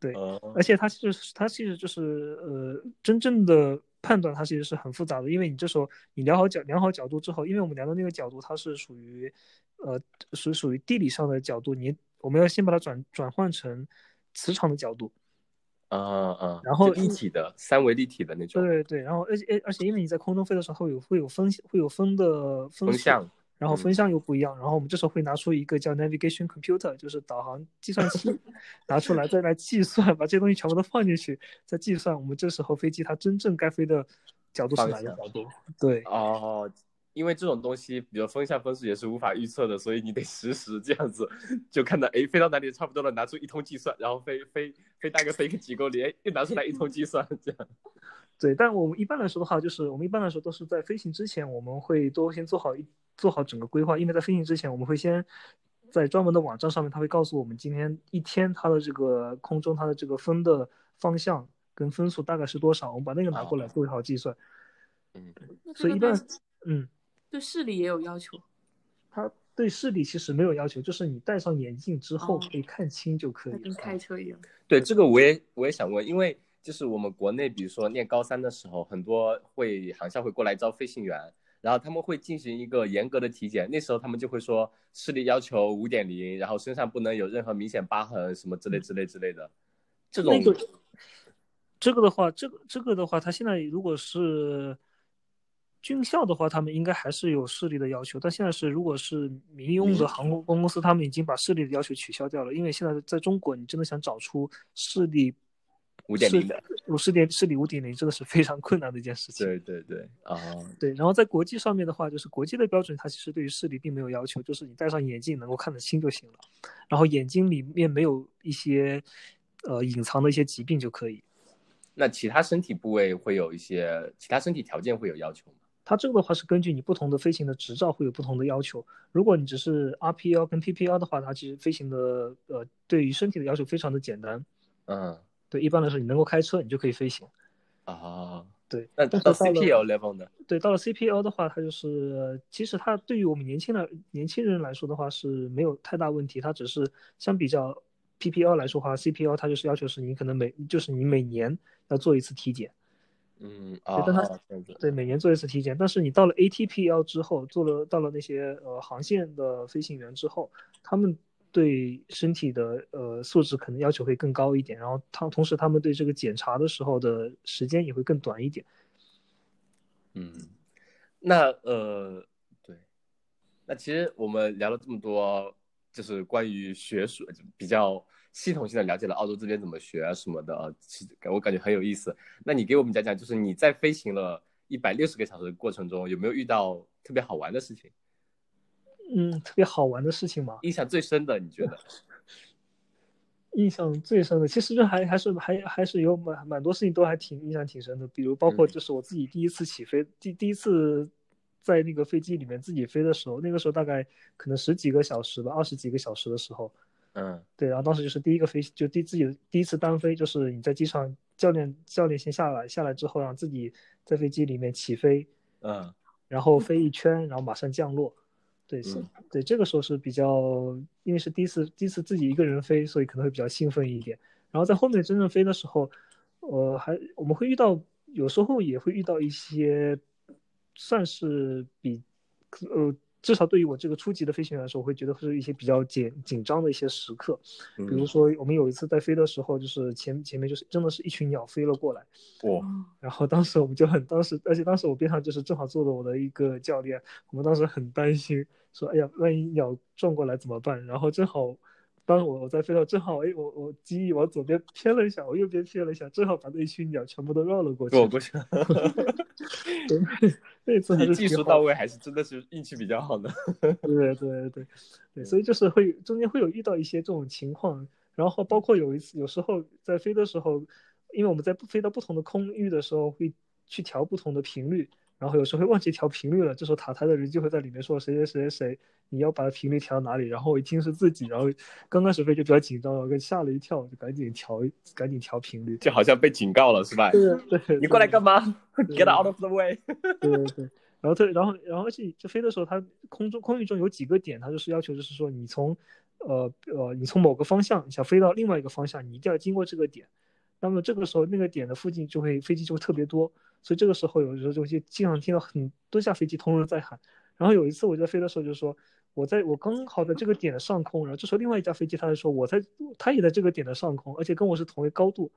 C: 对
A: 呃
C: 而且它其实它其实就是呃真正的判断它其实是很复杂的，因为你这时候你量好角量好角度之后，因为我们量的那个角度它是属于呃是属于地理上的角度，你我们要先把它转转换成磁场的角度。
A: 嗯嗯，
C: 然后
A: 就立体的三维立体的那种
C: 对对，然后而且而且因为你在空中飞的时候，会有会有风会有风的风
A: 风向，嗯
C: 然后风向又不一样，然后我们这时候会拿出一个叫 navigation computer，就是导航计算器，<laughs> 拿出来再来计算，把这些东西全部都放进去，再计算我们这时候飞机它真正该飞的角度是哪个角度。对
A: 哦，因为这种东西，比如风向风速也是无法预测的，所以你得实时这样子，就看到哎飞到哪里差不多了，拿出一通计算，然后飞飞飞大概飞个几公里，哎又拿出来一通计算，这样。<laughs>
C: 对，但我们一般来说的话，就是我们一般来说都是在飞行之前，我们会都先做好一做好整个规划，因为在飞行之前，我们会先在专门的网站上面，它会告诉我们今天一天它的这个空中它的这个风的方向跟风速大概是多少，我们把那个拿过来
A: 哦
C: 做好计算。
A: 嗯，
B: 那
C: 所以一般嗯，
B: 对视力也有要求。
C: 它对视力其实没有要求，就是你戴上眼镜之后
B: 哦
C: 可以看清就可以
B: 跟开车一样。
A: 对这个我也我也想问，因为就是我们国内，比如说念高三的时候，很多会航校会过来招飞行员，然后他们会进行一个严格的体检，那时候他们就会说视力要求五点零，然后身上不能有任何明显疤痕什么之类之类之类的，这种
C: 那个这个的话，这个这个的话，他现在如果是军校的话，他们应该还是有视力的要求，但现在是如果是民用的航空公司，他们已经把视力的要求取消掉了，因为现在在中国，你真的想找出视力
A: 5.0的，
C: 有视点视力五点零，真的是非常困难的一件事情。
A: 对对对啊，
C: 对，然后在国际上面的话，就是国际的标准，它其实对于视力并没有要求，就是你戴上眼镜能够看得清就行了，然后眼睛里面没有一些呃隐藏的一些疾病就可以。
A: 那其他身体部位会有一些其他身体条件会有要求吗？
C: 它这个的话是根据你不同的飞行的执照会有不同的要求。如果你只是 RPL 跟 PPL 的话，它其实飞行的呃对于身体的要求非常的简单。
A: 嗯
C: 对，一般来说你能够开车，你就可以飞行。
A: 啊，
C: 对，
A: 那到 CPL level 呢？
C: 对，到了 CPL 的话，它就是其实它对于我们年轻的年轻人来说的话是没有太大问题，它只是相比较 PPL 来说的话，CPL 它就是要求是你可能每就是你每年要做一次体检。
A: 嗯啊，
C: 对，每年做一次体检。但是你到了 ATPL 之后，做了到了那些呃航线的飞行员之后，他们对身体的呃素质可能要求会更高一点，然后他同时他们对这个检查的时候的时间也会更短一点。
A: 嗯，那呃，对，那其实我们聊了这么多，就是关于学术比较系统性的了解了澳洲这边怎么学啊什么的，呃其实我感觉很有意思。那你给我们讲讲，就是你在飞行了一百六十个小时的过程中，有没有遇到特别好玩的事情？
C: 嗯，特别好玩的事情吗，
A: 印象最深的，你觉得？<laughs>
C: 印象最深的，其实就还还是还还是有蛮蛮多事情都还挺印象挺深的，比如包括就是我自己第一次起飞，第第一次在那个飞机里面自己飞的时候，那个时候大概可能十几个小时吧，二十几个小时的时候，
A: 嗯
C: 对，然后当时就是第一个飞，就第自己的第一次单飞，就是你在机场，教练教练先下来，下来之后让自己在飞机里面起飞，
A: 嗯
C: 然后飞一圈，然后马上降落。对，是
A: 嗯，
C: 对，这个时候是比较，因为是第一次第一次自己一个人飞，所以可能会比较兴奋一点。然后在后面真正飞的时候，呃，还我们会遇到，有时候也会遇到一些，算是比，呃，至少对于我这个初级的飞行员来说，我会觉得是一些比较紧紧张的一些时刻。
A: 嗯，
C: 比如说，我们有一次在飞的时候，就是前前面就是真的是一群鸟飞了过来，
A: 哇，
B: 哦 <laughs>
C: 然后当时我们就很，当时而且当时我边上就是正好坐着我的一个教练，我们当时很担心，说哎呀，万一鸟撞过来怎么办？然后正好，当我我在飞到，正好哎，我我机翼往左边偏了一下，我右边偏了一下，正好把那一群鸟全部都绕了过去。
A: 躲过去，<laughs>
C: 了那那次还
A: 你
C: 是
A: 技术到位，还是真的是运气比较好的。
C: 对对对对，<laughs> 所以就是会中间会有遇到一些这种情况，然后包括有一次，有时候在飞的时候，因为我们在飞到不同的空域的时候，会去调不同的频率，然后有时候会忘记调频率了，这时候塔台的人就会在里面说谁谁谁谁谁，你要把频率调到哪里，然后我一听是自己，然后刚开始飞就比较紧张，然后吓了一跳，就赶紧调赶紧调频率。
A: 就好像被警告了，是吧？
C: 对对，<laughs>
A: 你过来干
C: 嘛
A: ？？Get out of the way！<laughs>
C: 对对对，然后特，然后然后而且就飞的时候，它空中空域中有几个点，它就是要求就是说你从呃呃你从某个方向想飞到另外一个方向，你一定要经过这个点。那么这个时候那个点的附近就会飞机就会特别多，所以这个时候有时候就会经常听到很多架飞机同时在喊。然后有一次我在飞的时候就说。我在我刚好在这个点的上空，然后这时候另外一架飞机，他就说我在，他也在这个点的上空，而且跟我是同一高度。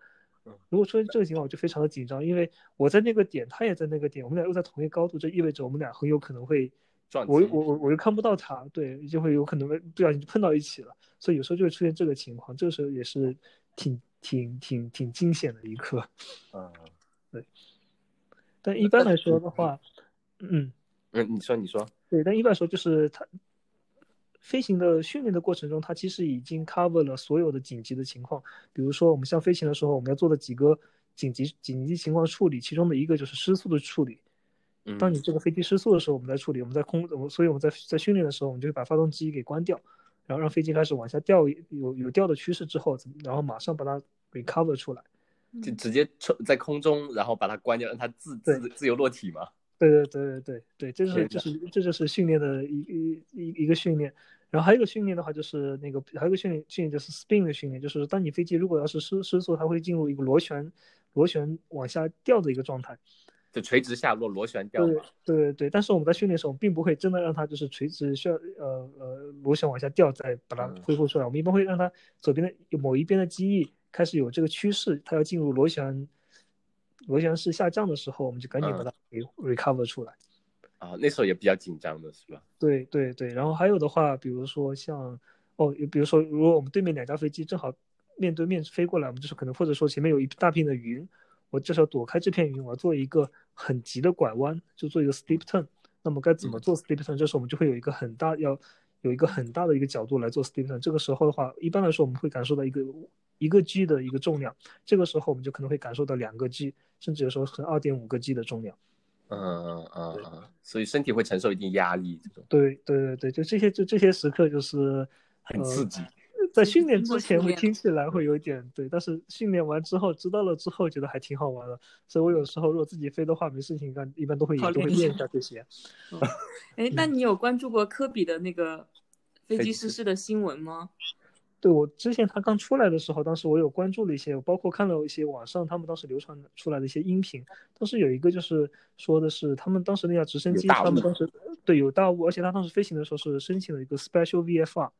C: 如果出现这个情况，我就非常的紧张，因为我在那个点，他也在那个点，我们俩又在同一高度，这意味着我们俩很有可能会，
A: 撞击
C: 我我我我又看不到他，对，就会有可能会不小心就碰到一起了，所以有时候就会出现这个情况，这个时候也是挺挺挺挺惊险的一刻。
A: 嗯
C: 但一般来说的话，嗯，
A: 嗯，你说你说，
C: 对，但一般来说就是它飞行的训练的过程中，它其实已经 cover 了所有的紧急的情况。比如说，我们像飞行的时候，我们要做的几个紧急紧急情况处理，其中的一个就是失速的处理。
A: 嗯
C: 当你这个飞机失速的时候，我们在处理，我们在空，我所以我们在在训练的时候，我们就会把发动机给关掉，然后让飞机开始往下掉，有有掉的趋势之后，然后马上把它 recover 出来。
A: 就直接冲在空中，然后把它关掉，让它自自自由落体嘛。
C: 对对对对对对，这就是就是这就是训练的一一一一个训练。然后还有一个训练的话，就是那个还有一个训练训练就是 spin 的训练，就是当你飞机如果要是失失速，它会进入一个螺旋螺旋往下掉的一个状态。
A: 就垂直下落，螺旋掉
C: 对
A: 嘛。
C: 对对对，但是我们在训练的时候，并不会真的让它就是垂直需要呃呃螺旋往下掉，再把它
A: 嗯
C: 恢复出来。我们一般会让它左边的有某一边的机翼开始有这个趋势，它要进入螺旋螺旋式下降的时候，我们就赶紧把
A: 嗯
C: 它给 recover 出来。
A: 啊，那时候也比较紧张的是吧？
C: 对对对，然后还有的话，比如说像哦，比如说如果我们对面两架飞机正好面对面飞过来，我们就是可能或者说前面有一大片的云，我这时候躲开这片云，我要做一个很急的拐弯，就做一个 steep turn。那么该怎么做 steep turn？这时候我们就会有一个很大要有一个很大的一个角度来做 steep turn。这个时候的话，一般来说我们会感受到一个一个 G 的一个重量，这个时候我们就可能会感受到两个 G，甚至有时候是二点五个 G 的重量。
A: 嗯嗯嗯嗯，所以身体会承受一定压力，这种
C: 对对对对，就这些就这些时刻就是
A: 很刺激。
C: 在训练之前会听起来会有点对，但是训练完之后知道了之后，觉得还挺好玩的。所以我有时候如果自己飞的话，没事情干，一般都会都会
B: 练一下
C: 这些。
B: 哎，那你有关注过科比的那个飞机
A: 飞机
B: 失事的新闻吗？
C: 对我之前他刚出来的时候，当时我有关注了一些，我包括看了一些网上他们当时流传出来的一些音频。当时有一个就是说的是他们当时那架直升机，他们当时对有大雾，而且他当时飞行的时候是申请了一个 Special VFR。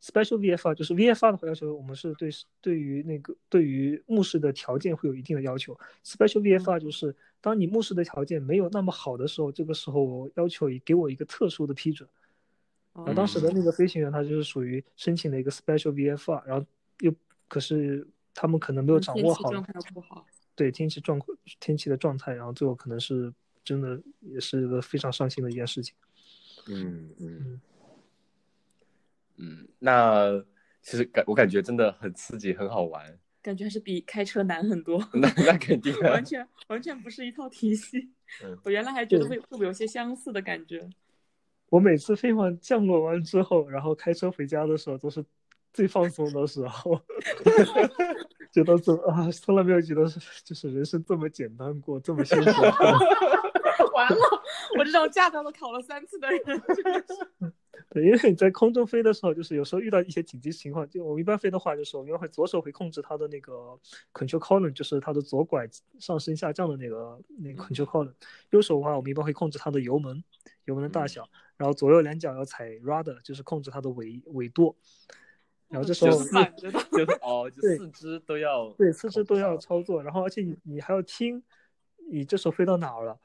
C: Special VFR 就是 VFR 的话要求我们是对对于那个对于目视的条件会有一定的要求。Special VFR 就是当你目视的条件没有那么好的时候，这个时候我要求给我一个特殊的批准。然后当时的那个飞行员他就是属于申请了一个 Special VFR，然后又可是他们可能没有
B: 嗯
C: 掌握好
B: 天气状态不好。
C: 对天气状况天气的状态，然后最后可能是真的也是一个非常伤心的一件事情。
A: 嗯嗯
C: 嗯
A: 嗯，那其实感我感觉真的很刺激，很好玩。
B: 感觉还是比开车难很多，
A: 那那肯定啊 <laughs>
B: 完全完全不是一套体系。
A: 嗯 <laughs>
B: 我原来还觉得会会不会有些相似的感觉。
C: 我每次飞完降落完之后，然后开车回家的时候，都是最放松的时候，<laughs> 觉得怎么啊，从来没有觉得是就是人生这么简单过，这么幸福过。<laughs>
B: 完了，我这种驾照都考了三次的人，真的是。<laughs>
C: 对，因为你在空中飞的时候，就是有时候遇到一些紧急情况，就我们一般飞的话，就是我们一般会左手会控制它的那个 control column，就是它的左拐上升下降的那个那个 control column，右手的话，我们一般会控制它的油门，油门的大小，然后左右两脚要踩 rudder，就是控制它的尾尾舵，然后这时候
A: 就是
B: 反着的。
A: 就是哦，四肢都要
C: 对，四肢都要操作，然后而且你你还要听，你这时候飞到哪儿了，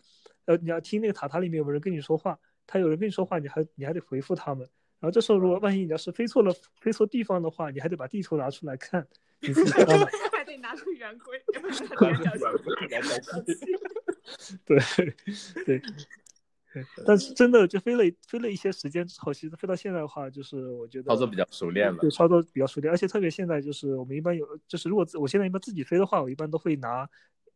C: 呃，你要听那个塔塔里面有没有人跟你说话，他有人跟你说话，你还你还得回复他们。然后这时候如果万一你要是飞错了飞错地方的话，你还得把地图拿出来看。<laughs>
B: 还得拿出圆规，<laughs>
C: 对 <laughs> 对，<laughs> 但是真的就飞了飞了一些时间之后，其实飞到现在的话，就是我觉得
A: 操作比较熟练了
C: 对，。操作比较熟练，而且特别现在就是我们一般有，就是如果自我现在一般自己飞的话，我一般都会拿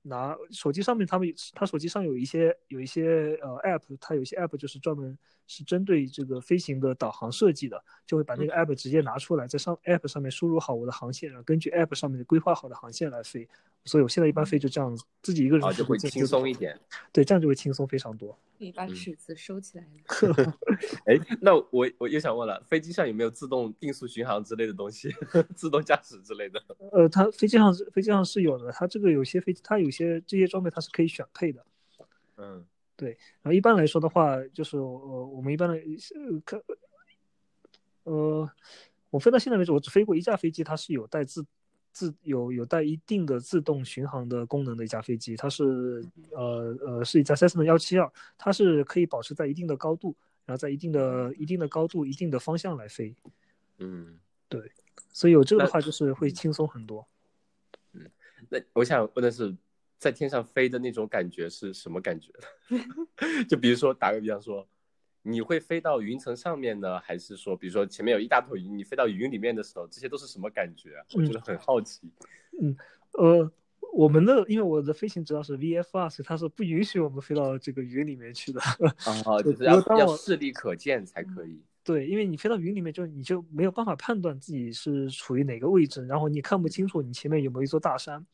C: 拿手机上面他们他手机上有一些有一些呃 app，它有一些 app 就是专门是针对这个飞行的导航设计的，就会把那个 app 直接拿出来，在上 app 上面输入好我的航线，然后根据 app 上面的规划好的航线来飞。所以我现在一般飞就这样子，自己一个人
A: 啊，就会轻松一点。
C: 对，这样就会轻松非常多。
B: 你把
A: 嗯
B: 尺子收起来了。<laughs>
A: 哎，那我我又想问了，飞机上有没有自动定速巡航之类的东西，<laughs> 自动驾驶之类的？
C: 呃，它飞机上是飞机上是有的，它这个有些飞机它有些这些装备它是可以选配的。
A: 嗯对
C: 然后一般来说的话，就是呃，我们一般的呃，看，呃，我飞到现在为止，我只飞过一架飞机，它是有带自自有有带一定的自动巡航的功能的一架飞机，它是呃呃是一架 Cessna 幺七二，它是可以保持在一定的高度，然后在一定的一定的高度、一定的方向来飞，
A: 嗯，对
C: 所以有这个的话就是会轻松很多。
A: 嗯那我想问的是，在天上飞的那种感觉是什么感觉？<laughs> 就比如说打个比方说，你会飞到云层上面呢，还是说，比如说前面有一大坨云，你飞到云里面的时候，这些都是什么感觉啊？我觉得很好奇。<laughs>
C: 嗯呃，我们的因为我的飞行执照是 VFR，所以它是不允许我们飞到这个云里面去的。
A: 啊，<laughs> 就是要要视力可见才可以。<laughs>
C: 对，因为你飞到云里面，就你就没有办法判断自己是处于哪个位置，然后你看不清楚你前面有没有一座大山，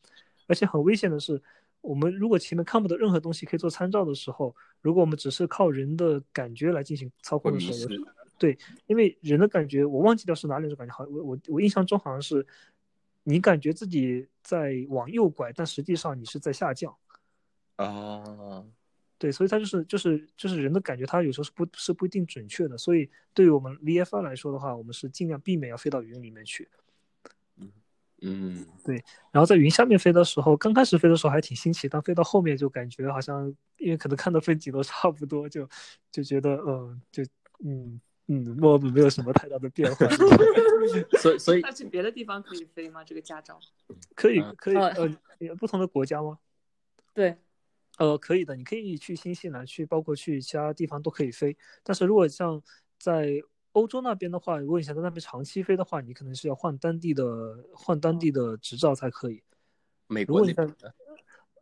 C: 而且很危险的是，我们如果前面看不到任何东西可以做参照的时候，如果我们只是靠人的感觉来进行操控的时候，对，因为人的感觉我忘记掉是哪里的感觉，好，我我我印象中好像是，你感觉自己在往右拐，但实际上你是在下降。
A: 啊，
C: 对，所以它就是就是就是人的感觉，它有时候是不是不一定准确的。所以对于我们 VFR 来说的话，我们是尽量避免要飞到云里面去。
A: 嗯，对
C: 然后在云下面飞的时候，刚开始飞的时候还挺新奇，但飞到后面就感觉好像，因为可能看的风景都差不多，就就觉得嗯，就嗯嗯，墨尔本没有什么太大的变化。<laughs>
A: 所以所以
B: 那去别的地方可以飞吗？这个驾照？
C: 可以
A: 嗯
C: 可以
B: 哦
C: 呃，不同的国家吗？<laughs>
B: 对，
C: 呃，可以的，你可以去新西兰，去包括去其他地方都可以飞。但是如果像在欧洲那边的话，如果你想在那边长期飞的话，你可能是要换当地的换当地的执照才可以。
A: 美国那边的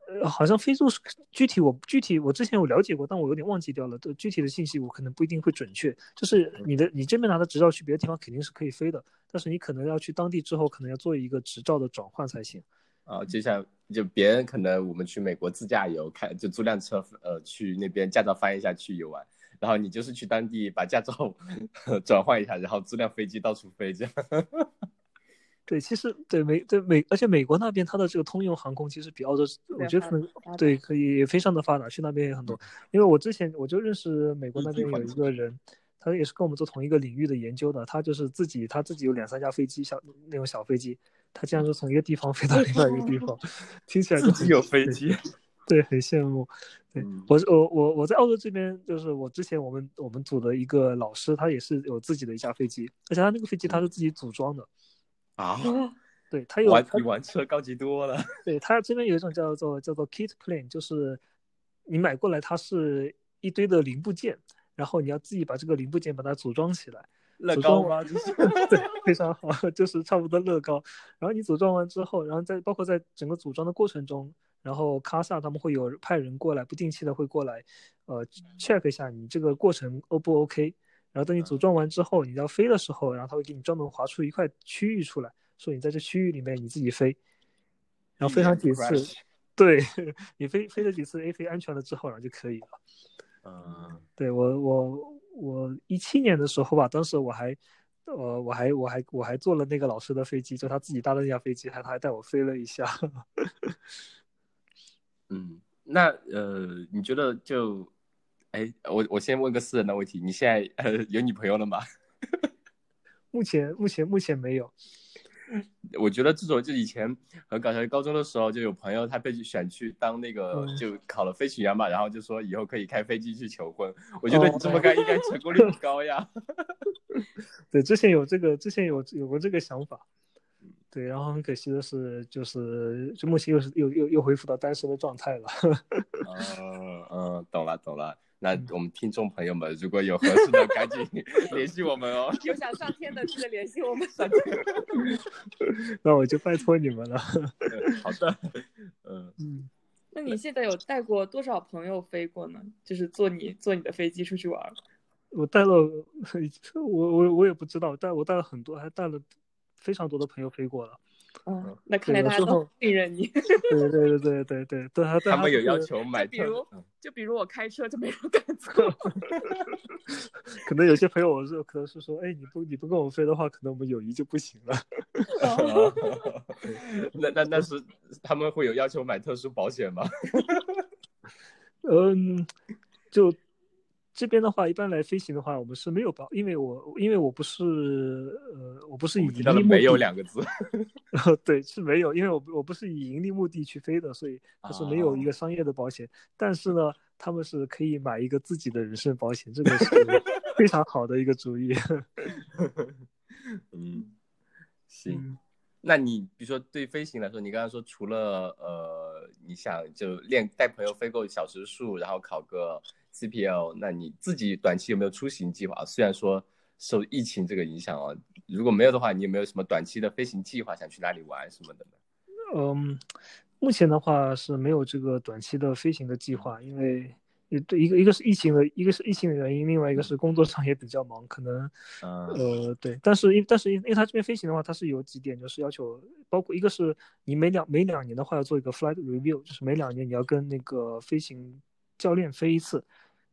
C: 呃，好像飞速是具体我具体我之前有了解过，但我有点忘记掉了。对具体的信息我可能不一定会准确。就是你的你这边拿的执照去别的地方肯定是可以飞的，但是你可能要去当地之后，可能要做一个执照的转换才行。
A: 啊，就像就别人可能我们去美国自驾游，开就租辆车，呃，去那边驾照翻一下去游玩，然后你就是去当地把驾照 <laughs> 转换一下，然后租辆飞机到处飞，这样。<laughs>
C: 对，其实对美对美，而且美国那边它的这个通用航空其实比澳洲，我觉得可能对可以非常的发达，去那边也很多。因为我之前我就认识美国那边有一个人，他也是跟我们做同一个领域的研究的，他就是自己他自己有两三架飞机，小那种小飞机，他竟然是从一个地方飞到另外一个地方，<laughs> 听起来就很
A: 自己有飞机，
C: 对，很羡慕。对
A: 嗯
C: 我是我我我在澳洲这边，就是我之前我们我们组的一个老师，他也是有自己的一架飞机，而且他那个飞机他是自己组装的，
A: 啊，
C: 对他有
A: 玩比玩车高级多了。
C: 对，他这边有一种叫做叫做 kit plane，就是你买过来它是一堆的零部件，然后你要自己把这个零部件把它组装起来。
A: 乐高吗？就是
C: 对，非常好，<laughs> 就是差不多乐高。然后你组装完之后，然后在包括在整个组装的过程中，然后卡萨他们会有派人过来，不定期的会过来，呃，check 一下你这个过程 O 不 OK。然后等你组装完之后，你要飞的时候，然后他会给你专门划出一块区域出来，说你在这区域里面你自己飞，然后飞上几次，对 <laughs> 你飞飞了几次 A 飞安全了之后，然后就可以了。
A: 嗯
C: 对我我我一七年的时候吧，当时我还，呃，我还我还我还坐了那个老师的飞机，就他自己搭的那架飞机，还他还带我飞了一下。<laughs>
A: 嗯，那呃，你觉得就，哎，我我先问个私人的问题，你现在呃有女朋友了吗？<laughs>
C: 目前目前目前没有，<laughs>
A: 我觉得这种就以前很搞笑，高中的时候就有朋友他被选去当那个
C: 嗯
A: 就考了飞行员嘛，然后就说以后可以开飞机去求婚。我觉得你这么
C: 哦
A: 干应该成功率很高呀。<laughs>
C: 对，之前有这个之前有有过这个想法，对，然后很可惜的是，就是就目前又是又又又恢复到单身的状态了。<laughs>
A: 嗯嗯，懂了懂了。那
C: 嗯
A: 我们听众朋友们，如果有合适的，赶紧 <laughs> 联系我们哦。
B: 有想上天的记得联系我们。<laughs>
C: 那我就拜托你们了。
A: 好的，嗯。
C: 嗯，
B: 那你现在有带过多少朋友飞过呢？就是坐你坐你的飞机出去玩。
C: 我带了，我我我也不知道，但我带了很多，还带了非常多的朋友飞过了。
B: 嗯，那看来大家都信任你。
C: 对对对对对对对，还
A: 他们有要
C: 求。
A: 买特
B: 就比如
A: 嗯
B: 就比如我开车就没人敢 <laughs> 坐。<laughs>
C: 可能有些朋友我是可能是说，哎，你不你不跟我飞的话，可能我们友谊就不行了。<laughs>
A: 那那那是他们会有要求买特殊保险吗？
C: 嗯，就这边的话，一般来飞行的话，我们是没有保，因为我因为我不是呃，我不是以盈利目
A: 没有
C: 的，
A: 两个字。<laughs>
C: 对，是没有，因为我我不是以盈利目的去飞的，所以它是没有一个商业的保险。但是呢，他们是可以买一个自己的人身保险，这个是非常好的一个主意。<laughs> <laughs>
A: 嗯，行。那你比如说对飞行来说，你刚刚说除了呃，你想就练带朋友飞够小时数，然后考个 CPL，那你自己短期有没有出行计划？虽然说受疫情这个影响啊，如果没有的话，你有没有什么短期的飞行计划？想去哪里玩什么的呢？
C: 嗯，目前的话是没有这个短期的飞行的计划，因为对一个一个是疫情的，一个是疫情的原因，另外一个是工作上也比较忙，可能
A: 嗯
C: 呃对，但是因但是因因为它这边飞行的话，它是有几点就是要求，包括一个是你每两每两年的话要做一个 flight review，就是每两年你要跟那个飞行教练飞一次，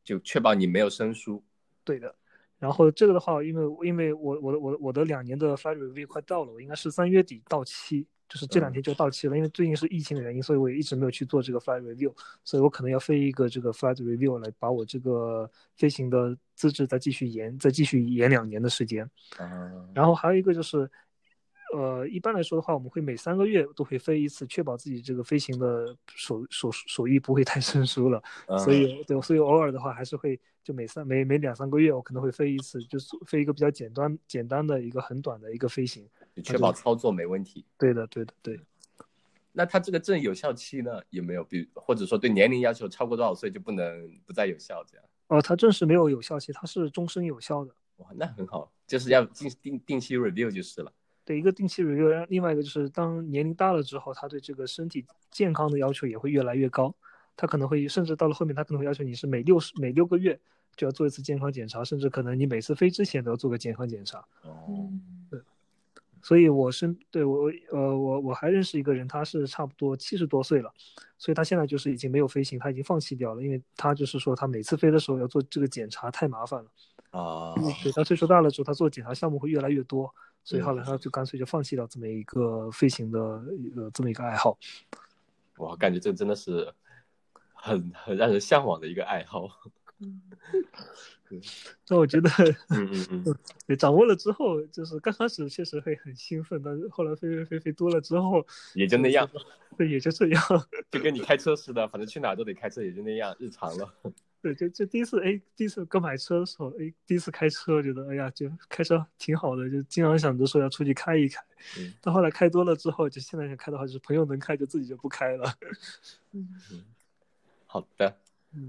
A: 就确保你没有生疏。
C: 对的。然后这个的话，因为因为我我的我的我的两年的 flight review 快到了，我应该是三月底到期，就是这两天就到期了。因为最近是疫情的原因，所以我也一直没有去做这个 flight review，所以我可能要飞一个这个 flight review 来把我这个飞行的资质再继续延，再继续延两年的时间。
A: 嗯
C: 然后还有一个就是，呃，一般来说的话，我们会每三个月都会飞一次，确保自己这个飞行的手手手艺不会太生疏了。
A: 嗯
C: 所以对，所以偶尔的话还是会就每三每每两三个月我可能会飞一次，就是飞一个比较简单简单的一个很短的一个飞行。
A: 就确保操作没问题。
C: 对的，对的，对。
A: 那他这个证有效期呢？有没有？比或者说对年龄要求超过多少岁就不能不再有效？这样
C: 哦，他证是没有有效期，它是终身有效的。
A: 哇，那很好，就是要定定定期 review 就是了。
C: 对，一个定期 review，然后另外一个就是当年龄大了之后，他对这个身体健康的要求也会越来越高。他可能会甚至到了后面，他可能会要求你是每六十每六个月就要做一次健康检查，甚至可能你每次飞之前都要做个健康检查。
A: 哦，
B: 嗯
C: 所以我身对我呃我我还认识一个人，他是差不多七十多岁了，所以他现在就是已经没有飞行，他已经放弃掉了，因为他就是说他每次飞的时候要做这个检查太麻烦了。
A: 啊，
C: 对他岁数大了之后，他做检查项目会越来越多，所以后来他就干脆就放弃掉这么一个飞行的一个这么一个爱好。
A: 我感觉这真的是很很让人向往的一个爱好。<laughs>
B: 嗯
C: 那 <laughs> 我觉得，
A: 嗯嗯嗯，<laughs>
C: 对掌握了之后，就是刚开始确实会很兴奋，但是后来飞飞飞飞多了之后，
A: 也就那样，
C: 对，也就这样。<laughs>
A: 就跟你开车似的，反正去哪都得开车，也就那样，日常了。
C: 对，就就第一次，哎，第一次刚买车的时候，哎，第一次开车，觉得哎呀，就开车挺好的，就经常想着说要出去开一开。
A: 嗯
C: 但后来开多了之后，就现在想开的话，就是朋友能开，就自己就不开了。
B: 嗯
A: 好的，
C: 嗯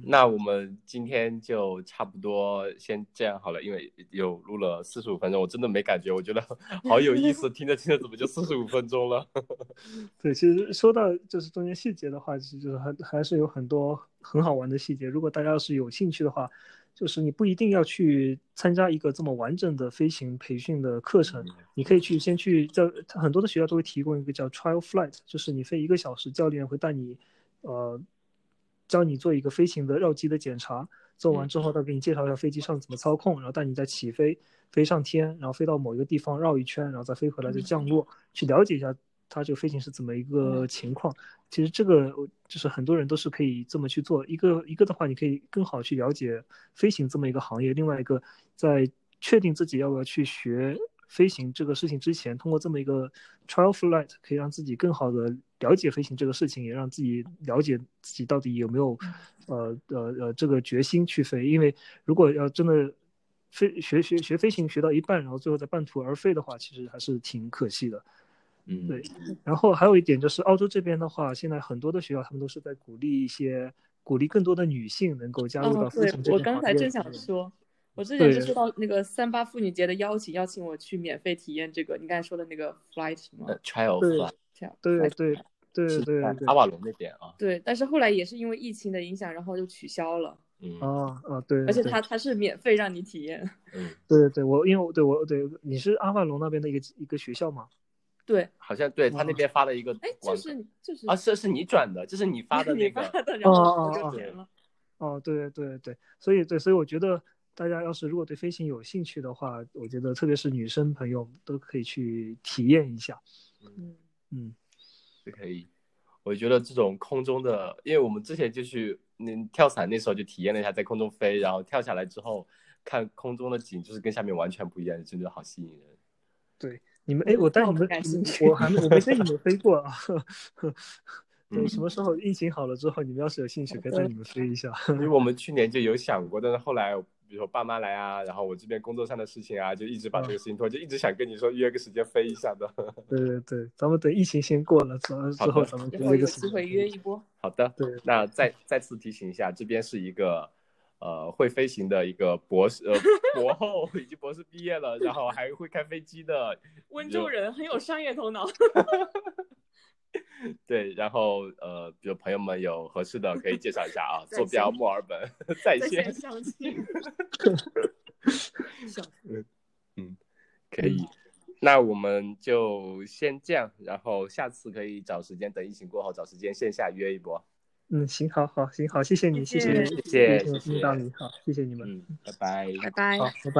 A: 那我们今天就差不多先这样好了，因为有录了四十五分钟，我真的没感觉，我觉得 <laughs> 好有意思，听着听着怎么就四十五分钟了？<laughs>
C: 对，其实说到就是中间细节的话，其实就是还还是有很多很好玩的细节。如果大家要是有兴趣的话，就是你不一定要去参加一个这么完整的飞行培训的课程，你可以去先去在很多的学校都会提供一个叫 trial flight，就是你飞一个小时，教练会带你，呃，教你做一个飞行的绕机的检查，做完之后他给你介绍一下飞机上怎么操控，然后带你再起飞，飞上天，然后飞到某一个地方绕一圈，然后再飞回来再降落，去了解一下它这个飞行是怎么一个情况。其实这个就是很多人都是可以这么去做。一个一个的话，你可以更好去了解飞行这么一个行业；另外一个，在确定自己要不要去学飞行这个事情之前，通过这么一个 trial flight，可以让自己更好的了解飞行这个事情，也让自己了解自己到底有没有呃呃呃这个决心去飞。因为如果要真的飞学学学飞行学到一半，然后最后再半途而废的话，其实还是挺可惜的。
A: 嗯，
C: 对，然后还有一点就是，澳洲这边的话，现在很多的学校他们都是在鼓励一些，鼓励更多的女性能够加入到飞行这个行业
B: 刚才正想说，我之前是。
C: 对
B: 收到那个三八妇女节的邀请，邀请我去免费体验这个你刚才说的那个 flight 什么
A: 呃 trial
C: 对
A: flight
C: 对对对
A: 是
C: 对对
A: 阿瓦隆那边啊，
B: 对，但是后来也是因为疫情的影响，然后就取消了，
A: 嗯。
C: 啊啊对，
B: 而且
C: 对
B: 它它是免费让你体验，
A: 嗯，
C: 对对我因为我对我对你是阿瓦隆那边的一个一个学校吗？
B: 对，
A: 好像对他那边发了一个
B: 哎，就是就是
A: 啊，这是你转的，这是你发的 <laughs> 那个
B: 发的，然后我
C: 哦哦哦哦，对对对，所以对，所以我觉得大家要是如果对飞行有兴趣的话，我觉得特别是女生朋友都可以去体验一下。
B: 嗯
C: 嗯，
A: 是可以。我觉得这种空中的，因为我们之前就去嗯跳伞那时候就体验了一下在空中飞，然后跳下来之后看空中的景，就是跟下面完全不一样，真的好吸引人。
C: 对，你们哎，我带你们，
B: 感兴趣
C: 我还没我没带你们 <laughs> 飞过啊。<laughs> 对，
A: 嗯
C: 什么时候疫情好了之后，你们要是有兴趣，可以带你们飞一下。
A: 因为我们去年就有想过，但是后来比如说爸妈来啊，然后我这边工作上的事情啊，就一直把这个事情拖，就一直想跟你说约个时间飞一下的。<laughs>
C: 对对对，咱们等疫情先过了之后，之后咱们
B: 以后有
C: 约个时间
B: 机会约一波，
A: 好的，
C: 对，
A: 那再再次提醒一下，这边是一个呃会飞行的一个博士呃 <laughs> 博后，已经博士毕业了，然后还会开飞机的
B: 温州人很有商业头脑，<laughs>
A: 对，然后呃，比如朋友们有合适的可以介绍一下啊，<laughs> 坐标墨尔本在
B: 在
A: 线
B: 线，相亲，<laughs> 笑
A: 嗯，可以。那我们就先这样，然后下次可以找时间，等疫情过后找时间线下约一波。
C: 嗯，行，好好，行好，谢谢你，谢
B: 谢
C: 谢，
A: 谢谢
C: 听到你好，谢谢你们，
A: 嗯，拜拜。
B: 拜拜
C: 好，拜拜。